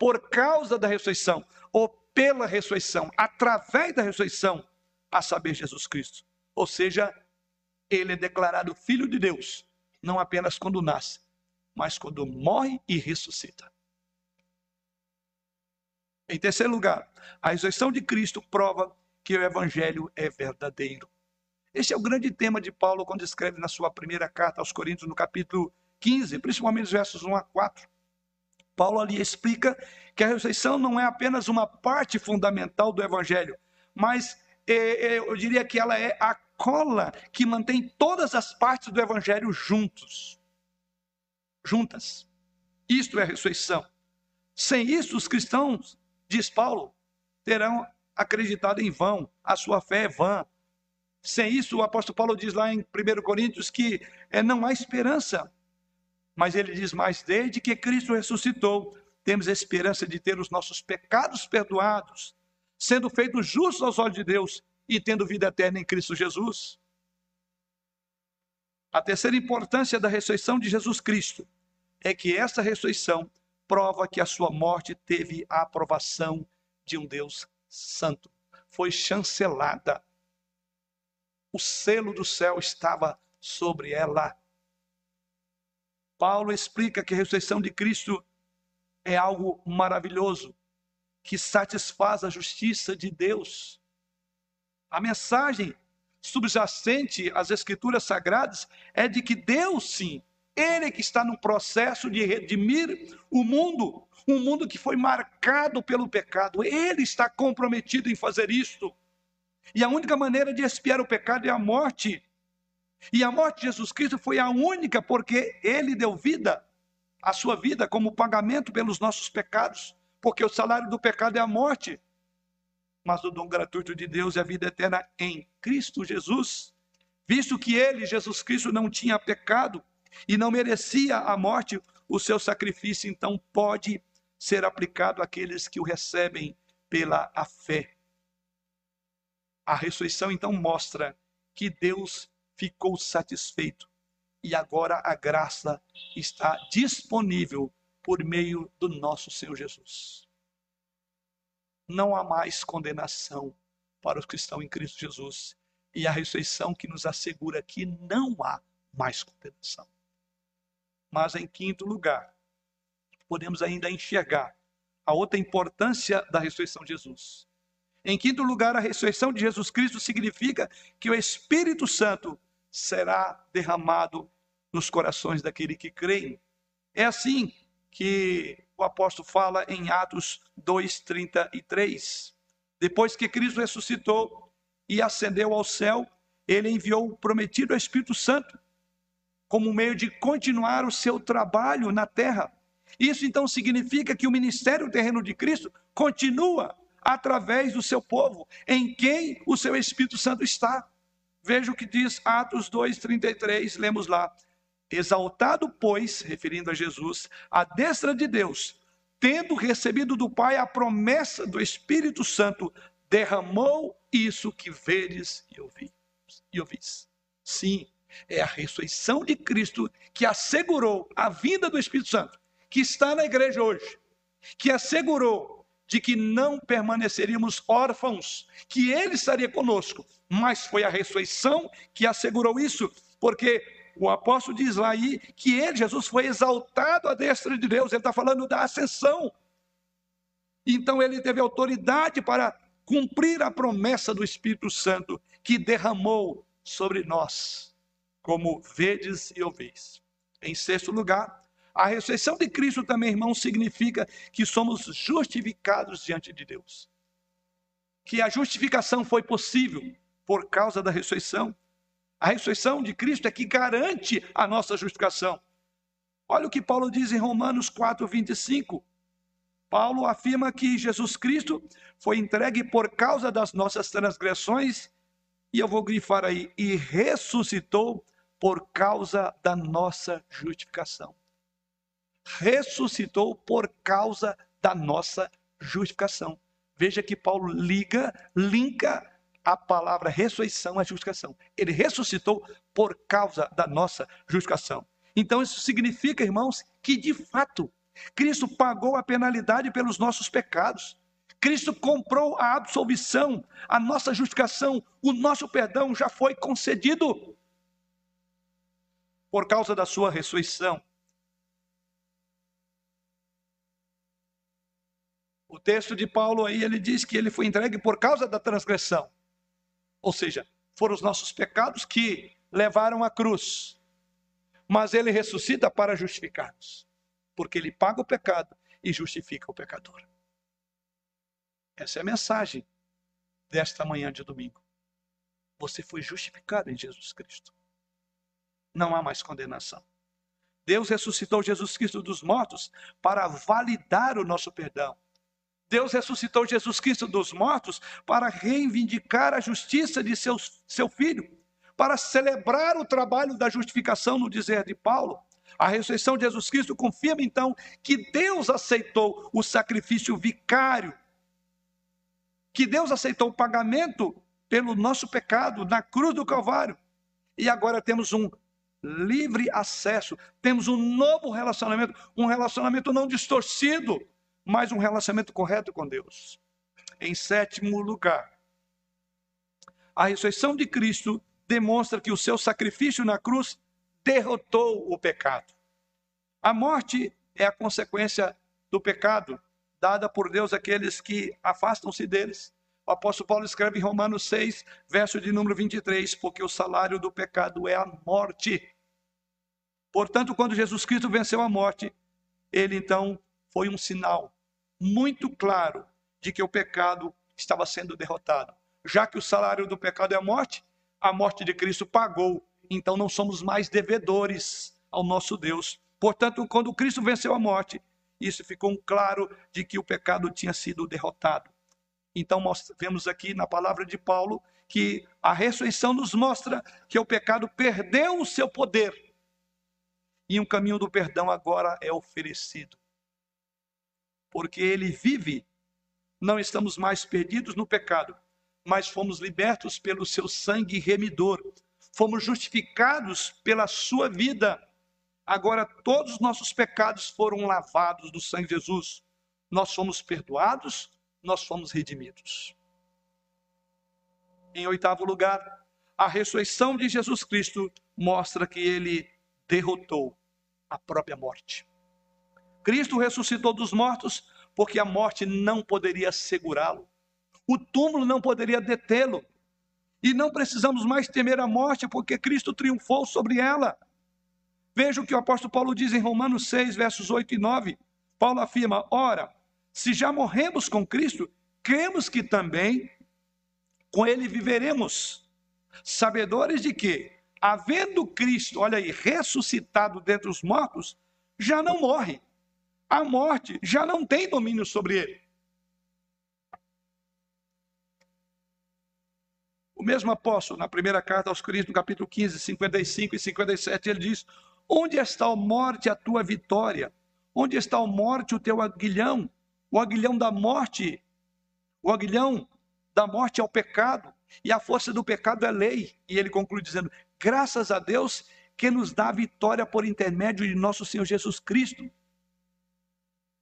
por causa da ressurreição, ou pela ressurreição, através da ressurreição, a saber, Jesus Cristo. Ou seja, ele é declarado filho de Deus, não apenas quando nasce, mas quando morre e ressuscita. Em terceiro lugar, a ressurreição de Cristo prova que o evangelho é verdadeiro. Esse é o grande tema de Paulo quando escreve na sua primeira carta aos Coríntios, no capítulo 15, principalmente os versos 1 a 4. Paulo ali explica que a ressurreição não é apenas uma parte fundamental do evangelho, mas eu diria que ela é a cola que mantém todas as partes do evangelho juntos. Juntas. Isto é a ressurreição. Sem isso, os cristãos, diz Paulo, terão acreditado em vão, a sua fé é vã. Sem isso, o apóstolo Paulo diz lá em 1 Coríntios que é, não há esperança. Mas ele diz mais: desde que Cristo ressuscitou, temos a esperança de ter os nossos pecados perdoados sendo feitos justos aos olhos de Deus e tendo vida eterna em Cristo Jesus. A terceira importância da ressurreição de Jesus Cristo é que esta ressurreição prova que a sua morte teve a aprovação de um Deus santo. Foi chancelada. O selo do céu estava sobre ela. Paulo explica que a ressurreição de Cristo é algo maravilhoso, que satisfaz a justiça de Deus. A mensagem subjacente às Escrituras Sagradas é de que Deus, sim, Ele que está no processo de redimir o mundo, um mundo que foi marcado pelo pecado, Ele está comprometido em fazer isto. E a única maneira de expiar o pecado é a morte. E a morte de Jesus Cristo foi a única porque Ele deu vida, a sua vida, como pagamento pelos nossos pecados, porque o salário do pecado é a morte mas o dom gratuito de Deus é a vida eterna em Cristo Jesus. Visto que ele, Jesus Cristo, não tinha pecado e não merecia a morte, o seu sacrifício então pode ser aplicado àqueles que o recebem pela a fé. A ressurreição então mostra que Deus ficou satisfeito e agora a graça está disponível por meio do nosso Senhor Jesus não há mais condenação para os que estão em Cristo Jesus. E a ressurreição que nos assegura que não há mais condenação. Mas, em quinto lugar, podemos ainda enxergar a outra importância da ressurreição de Jesus. Em quinto lugar, a ressurreição de Jesus Cristo significa que o Espírito Santo será derramado nos corações daquele que creem. É assim que o apóstolo fala em Atos 2:33. Depois que Cristo ressuscitou e ascendeu ao céu, ele enviou o prometido Espírito Santo como meio de continuar o seu trabalho na terra. Isso então significa que o ministério terreno de Cristo continua através do seu povo, em quem o seu Espírito Santo está. Veja o que diz Atos 2:33, lemos lá. Exaltado, pois, referindo a Jesus, a destra de Deus, tendo recebido do Pai a promessa do Espírito Santo, derramou isso que vedes e ouvis. E ouvis. Sim, é a ressurreição de Cristo que assegurou a vinda do Espírito Santo, que está na igreja hoje, que assegurou de que não permaneceríamos órfãos, que Ele estaria conosco, mas foi a ressurreição que assegurou isso, porque o apóstolo diz lá aí que ele, Jesus, foi exaltado à destra de Deus. Ele está falando da ascensão. Então ele teve autoridade para cumprir a promessa do Espírito Santo que derramou sobre nós, como vedes e ouvis. Em sexto lugar, a ressurreição de Cristo também, irmão, significa que somos justificados diante de Deus. Que a justificação foi possível por causa da ressurreição. A ressurreição de Cristo é que garante a nossa justificação. Olha o que Paulo diz em Romanos 4, 25. Paulo afirma que Jesus Cristo foi entregue por causa das nossas transgressões, e eu vou grifar aí, e ressuscitou por causa da nossa justificação. Ressuscitou por causa da nossa justificação. Veja que Paulo liga, linka a palavra ressurreição é justificação. Ele ressuscitou por causa da nossa justificação. Então, isso significa, irmãos, que de fato Cristo pagou a penalidade pelos nossos pecados. Cristo comprou a absolvição, a nossa justificação, o nosso perdão já foi concedido por causa da sua ressurreição. Texto de Paulo aí, ele diz que ele foi entregue por causa da transgressão. Ou seja, foram os nossos pecados que levaram à cruz. Mas ele ressuscita para justificar-nos, porque ele paga o pecado e justifica o pecador. Essa é a mensagem desta manhã de domingo. Você foi justificado em Jesus Cristo. Não há mais condenação. Deus ressuscitou Jesus Cristo dos mortos para validar o nosso perdão Deus ressuscitou Jesus Cristo dos mortos para reivindicar a justiça de seu, seu filho, para celebrar o trabalho da justificação no dizer de Paulo. A ressurreição de Jesus Cristo confirma então que Deus aceitou o sacrifício vicário, que Deus aceitou o pagamento pelo nosso pecado na cruz do Calvário. E agora temos um livre acesso. Temos um novo relacionamento, um relacionamento não distorcido, mas um relacionamento correto com Deus. Em sétimo lugar, a ressurreição de Cristo demonstra que o seu sacrifício na cruz derrotou o pecado. A morte é a consequência do pecado dada por Deus àqueles que afastam-se deles. O apóstolo Paulo escreve em Romanos 6, verso de número 23, porque o salário do pecado é a morte. Portanto, quando Jesus Cristo venceu a morte, ele então foi um sinal muito claro de que o pecado estava sendo derrotado. Já que o salário do pecado é a morte, a morte de Cristo pagou, então não somos mais devedores ao nosso Deus. Portanto, quando Cristo venceu a morte, isso ficou claro de que o pecado tinha sido derrotado. Então, nós vemos aqui na palavra de Paulo que a ressurreição nos mostra que o pecado perdeu o seu poder e um caminho do perdão agora é oferecido. Porque ele vive, não estamos mais perdidos no pecado, mas fomos libertos pelo seu sangue remidor, fomos justificados pela sua vida. Agora todos os nossos pecados foram lavados do sangue de Jesus. Nós fomos perdoados, nós fomos redimidos. Em oitavo lugar, a ressurreição de Jesus Cristo mostra que ele derrotou a própria morte. Cristo ressuscitou dos mortos porque a morte não poderia segurá-lo. O túmulo não poderia detê-lo. E não precisamos mais temer a morte porque Cristo triunfou sobre ela. Veja o que o apóstolo Paulo diz em Romanos 6, versos 8 e 9. Paulo afirma: Ora, se já morremos com Cristo, cremos que também com Ele viveremos, sabedores de que, havendo Cristo, olha aí, ressuscitado dentre os mortos, já não morre. A morte já não tem domínio sobre ele. O mesmo apóstolo, na primeira carta aos Coríntios, no capítulo 15, 55 e 57, ele diz: Onde está a morte, a tua vitória? Onde está a morte, o teu aguilhão? O aguilhão da morte, o aguilhão da morte é o pecado, e a força do pecado é lei. E ele conclui dizendo: graças a Deus que nos dá a vitória por intermédio de nosso Senhor Jesus Cristo.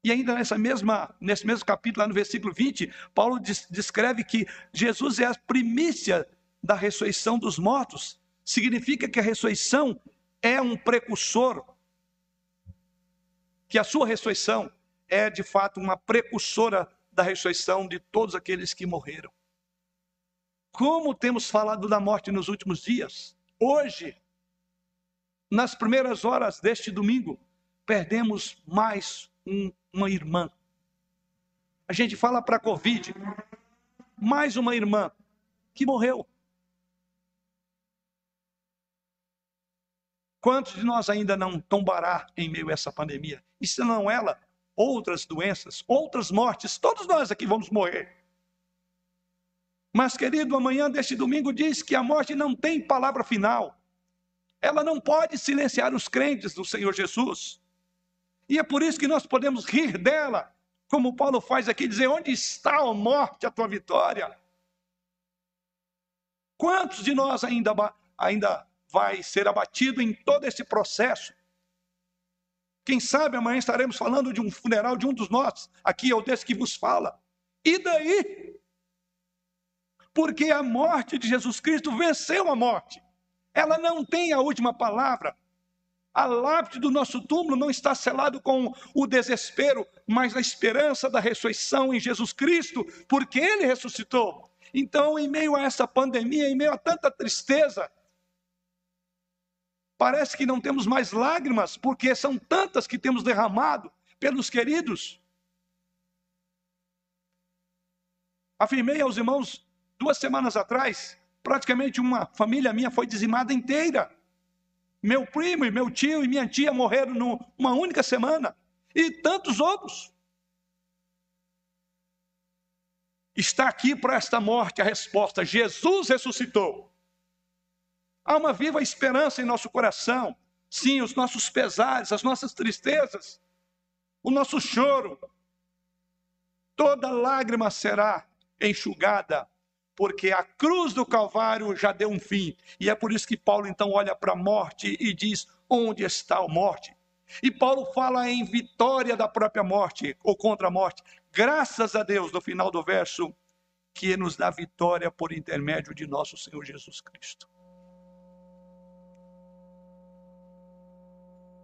E ainda nessa mesma, nesse mesmo capítulo, lá no versículo 20, Paulo descreve que Jesus é a primícia da ressurreição dos mortos. Significa que a ressurreição é um precursor, que a sua ressurreição é de fato uma precursora da ressurreição de todos aqueles que morreram. Como temos falado da morte nos últimos dias, hoje, nas primeiras horas deste domingo, perdemos mais um, uma irmã. A gente fala para a Covid, mais uma irmã que morreu. Quantos de nós ainda não tombará em meio a essa pandemia? E se não ela, outras doenças, outras mortes, todos nós aqui vamos morrer. Mas, querido, amanhã deste domingo diz que a morte não tem palavra final. Ela não pode silenciar os crentes do Senhor Jesus. E é por isso que nós podemos rir dela, como Paulo faz aqui, dizer: onde está a morte, a tua vitória? Quantos de nós ainda, ainda vai ser abatido em todo esse processo? Quem sabe amanhã estaremos falando de um funeral de um dos nossos, aqui é o desse que vos fala. E daí? Porque a morte de Jesus Cristo venceu a morte. Ela não tem a última palavra. A lápide do nosso túmulo não está selado com o desespero, mas a esperança da ressurreição em Jesus Cristo, porque ele ressuscitou. Então, em meio a essa pandemia, em meio a tanta tristeza, Parece que não temos mais lágrimas, porque são tantas que temos derramado pelos queridos. Afirmei aos irmãos duas semanas atrás, praticamente uma família minha foi dizimada inteira. Meu primo e meu tio e minha tia morreram numa única semana. E tantos outros. Está aqui para esta morte a resposta: Jesus ressuscitou. Há uma viva esperança em nosso coração. Sim, os nossos pesares, as nossas tristezas, o nosso choro, toda lágrima será enxugada, porque a cruz do Calvário já deu um fim. E é por isso que Paulo então olha para a morte e diz: Onde está a morte? E Paulo fala em vitória da própria morte, ou contra a morte. Graças a Deus, no final do verso, que nos dá vitória por intermédio de nosso Senhor Jesus Cristo.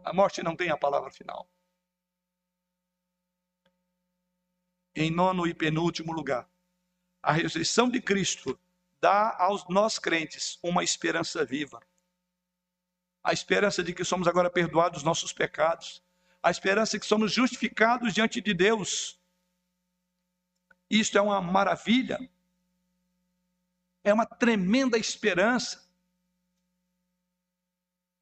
A morte não tem a palavra final. Em nono e penúltimo lugar, a ressurreição de Cristo dá aos nós crentes uma esperança viva. A esperança de que somos agora perdoados dos nossos pecados. A esperança de que somos justificados diante de Deus. Isto é uma maravilha. É uma tremenda esperança.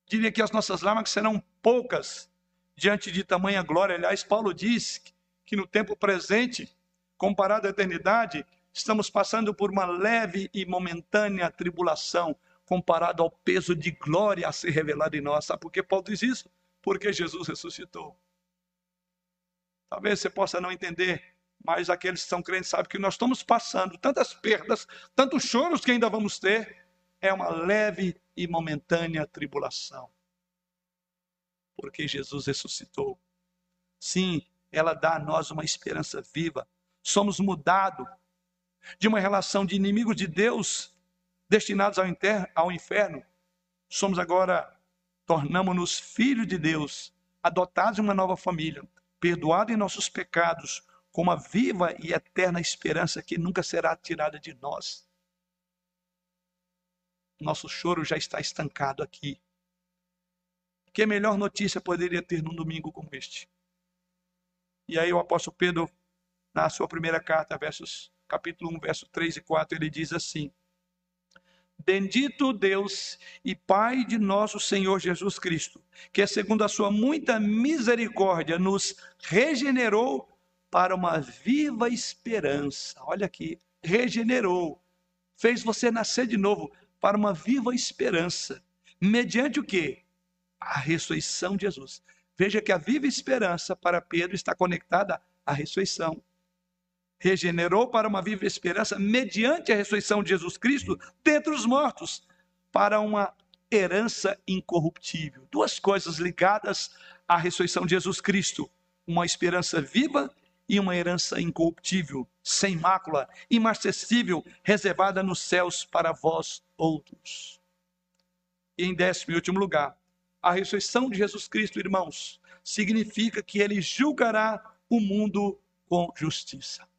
Diria que as nossas lágrimas serão poucas diante de tamanha glória. Aliás, Paulo diz que no tempo presente, comparado à eternidade, Estamos passando por uma leve e momentânea tribulação comparado ao peso de glória a ser revelado em nós. Sabe por que Paulo diz isso? Porque Jesus ressuscitou. Talvez você possa não entender, mas aqueles que são crentes sabem que nós estamos passando tantas perdas, tantos choros que ainda vamos ter. É uma leve e momentânea tribulação. Porque Jesus ressuscitou. Sim, ela dá a nós uma esperança viva. Somos mudados de uma relação de inimigos de Deus, destinados ao, inter, ao inferno, somos agora, tornamos-nos filhos de Deus, adotados em uma nova família, perdoados em nossos pecados, com uma viva e eterna esperança que nunca será tirada de nós. Nosso choro já está estancado aqui. Que melhor notícia poderia ter num domingo como este? E aí o apóstolo Pedro, na sua primeira carta, versos capítulo 1, verso 3 e 4, ele diz assim: Bendito Deus e Pai de nosso Senhor Jesus Cristo, que segundo a sua muita misericórdia nos regenerou para uma viva esperança. Olha aqui, regenerou, fez você nascer de novo para uma viva esperança. Mediante o que? A ressurreição de Jesus. Veja que a viva esperança para Pedro está conectada à ressurreição regenerou para uma viva esperança mediante a ressurreição de Jesus Cristo dentre os mortos, para uma herança incorruptível. Duas coisas ligadas à ressurreição de Jesus Cristo: uma esperança viva e uma herança incorruptível, sem mácula, imarcessível, reservada nos céus para vós outros. E em décimo e último lugar, a ressurreição de Jesus Cristo, irmãos, significa que ele julgará o mundo com justiça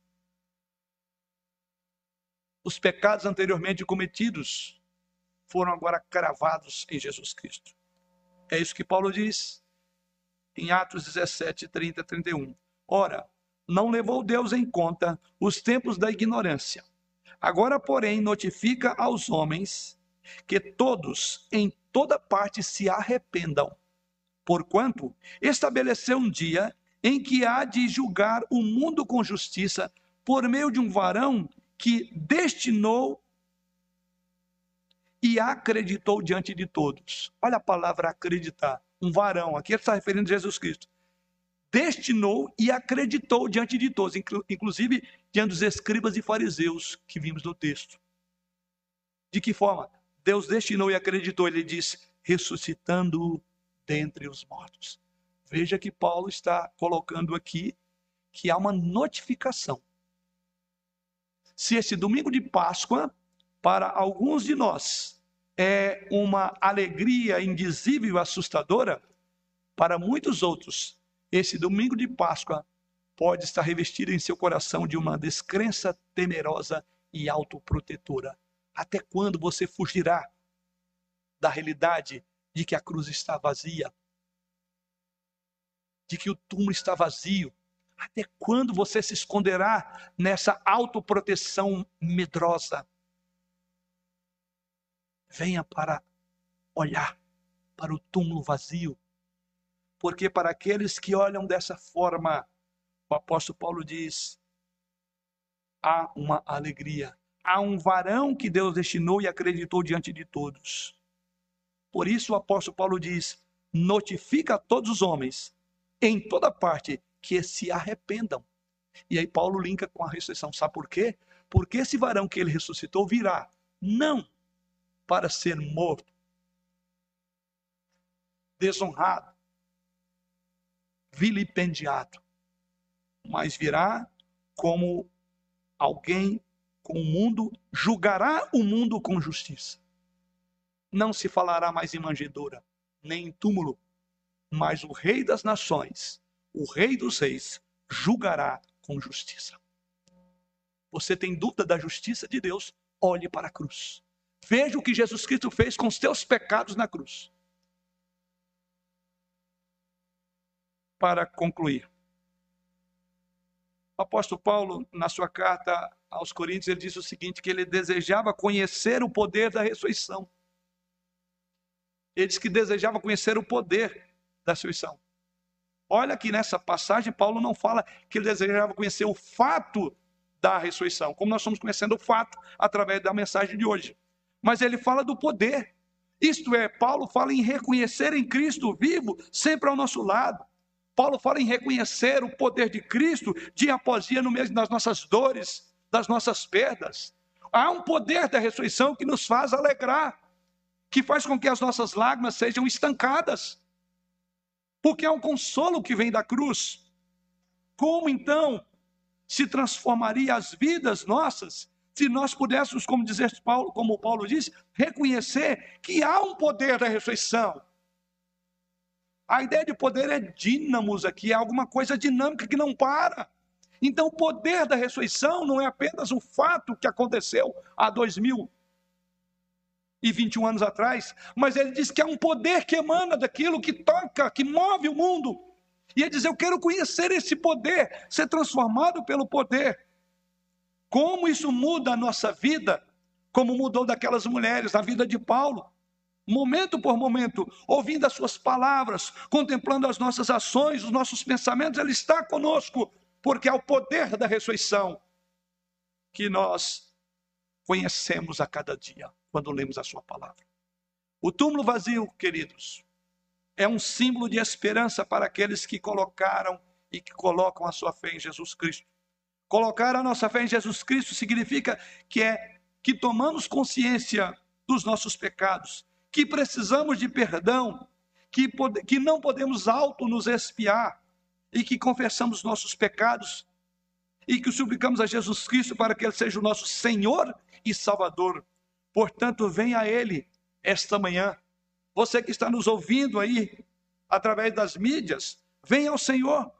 os pecados anteriormente cometidos foram agora cravados em Jesus Cristo. É isso que Paulo diz em Atos 17, 30, 31. Ora, não levou Deus em conta os tempos da ignorância. Agora, porém, notifica aos homens que todos, em toda parte, se arrependam, porquanto estabeleceu um dia em que há de julgar o mundo com justiça por meio de um varão que destinou e acreditou diante de todos. Olha a palavra acreditar. Um varão, aqui ele está referindo a Jesus Cristo. Destinou e acreditou diante de todos, inclusive diante dos escribas e fariseus que vimos no texto. De que forma? Deus destinou e acreditou, ele disse, ressuscitando dentre os mortos. Veja que Paulo está colocando aqui que há uma notificação se esse domingo de Páscoa, para alguns de nós, é uma alegria indizível e assustadora, para muitos outros, esse domingo de Páscoa pode estar revestido em seu coração de uma descrença temerosa e autoprotetora. Até quando você fugirá da realidade de que a cruz está vazia? De que o túmulo está vazio? Até quando você se esconderá nessa autoproteção medrosa? Venha para olhar para o túmulo vazio. Porque para aqueles que olham dessa forma, o apóstolo Paulo diz: há uma alegria, há um varão que Deus destinou e acreditou diante de todos. Por isso o apóstolo Paulo diz: notifica a todos os homens, em toda parte, que se arrependam. E aí Paulo linka com a ressurreição. Sabe por quê? porque esse varão que ele ressuscitou virá, não para ser morto, desonrado, vilipendiado, mas virá como alguém com o mundo, julgará o mundo com justiça. Não se falará mais em manjedoura, nem em túmulo, mas o Rei das Nações, o Rei dos Reis, julgará com justiça. Você tem dúvida da justiça de Deus? Olhe para a cruz. Veja o que Jesus Cristo fez com os teus pecados na cruz. Para concluir, o apóstolo Paulo, na sua carta aos Coríntios, ele diz o seguinte: que ele desejava conhecer o poder da ressurreição. Ele diz que desejava conhecer o poder da ressurreição. Olha que nessa passagem, Paulo não fala que ele desejava conhecer o fato da ressurreição, como nós estamos conhecendo o fato através da mensagem de hoje. Mas ele fala do poder. Isto é, Paulo fala em reconhecer em Cristo vivo sempre ao nosso lado. Paulo fala em reconhecer o poder de Cristo dia após dia no meio das nossas dores, das nossas perdas. Há um poder da ressurreição que nos faz alegrar, que faz com que as nossas lágrimas sejam estancadas, porque é um consolo que vem da cruz. Como então se transformaria as vidas nossas se nós pudéssemos, como dizer Paulo, como Paulo disse, reconhecer que há um poder da ressurreição? A ideia de poder é dínamos aqui, é alguma coisa dinâmica que não para. Então, o poder da ressurreição não é apenas um fato que aconteceu há 2021 anos atrás, mas ele diz que é um poder que emana daquilo, que toca, que move o mundo. E ele diz: Eu quero conhecer esse poder, ser transformado pelo poder. Como isso muda a nossa vida, como mudou daquelas mulheres, a vida de Paulo momento por momento, ouvindo as suas palavras, contemplando as nossas ações, os nossos pensamentos, Ele está conosco, porque é o poder da ressurreição que nós conhecemos a cada dia quando lemos a Sua palavra. O túmulo vazio, queridos, é um símbolo de esperança para aqueles que colocaram e que colocam a sua fé em Jesus Cristo. Colocar a nossa fé em Jesus Cristo significa que é que tomamos consciência dos nossos pecados que precisamos de perdão, que, pode, que não podemos auto nos espiar e que confessamos nossos pecados e que suplicamos a Jesus Cristo para que Ele seja o nosso Senhor e Salvador. Portanto, venha a Ele esta manhã. Você que está nos ouvindo aí através das mídias, venha ao Senhor,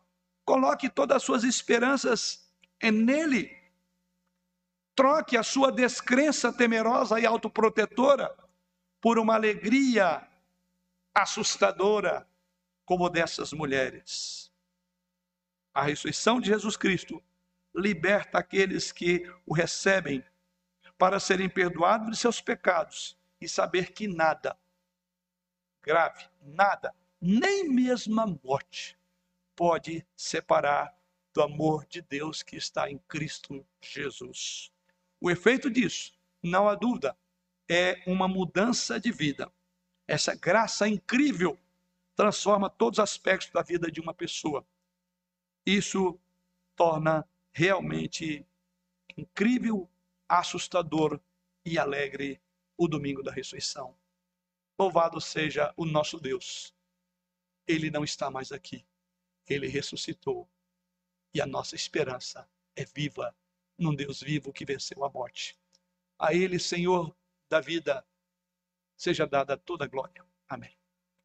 coloque todas as suas esperanças nele. Troque a sua descrença temerosa e autoprotetora por uma alegria assustadora como dessas mulheres. A ressurreição de Jesus Cristo liberta aqueles que o recebem para serem perdoados de seus pecados e saber que nada grave, nada, nem mesmo a morte pode separar do amor de Deus que está em Cristo Jesus. O efeito disso, não há dúvida, é uma mudança de vida. Essa graça incrível transforma todos os aspectos da vida de uma pessoa. Isso torna realmente incrível, assustador e alegre o domingo da ressurreição. Louvado seja o nosso Deus. Ele não está mais aqui. Ele ressuscitou. E a nossa esperança é viva num Deus vivo que venceu a morte. A Ele, Senhor, da vida, seja dada toda a glória. Amém.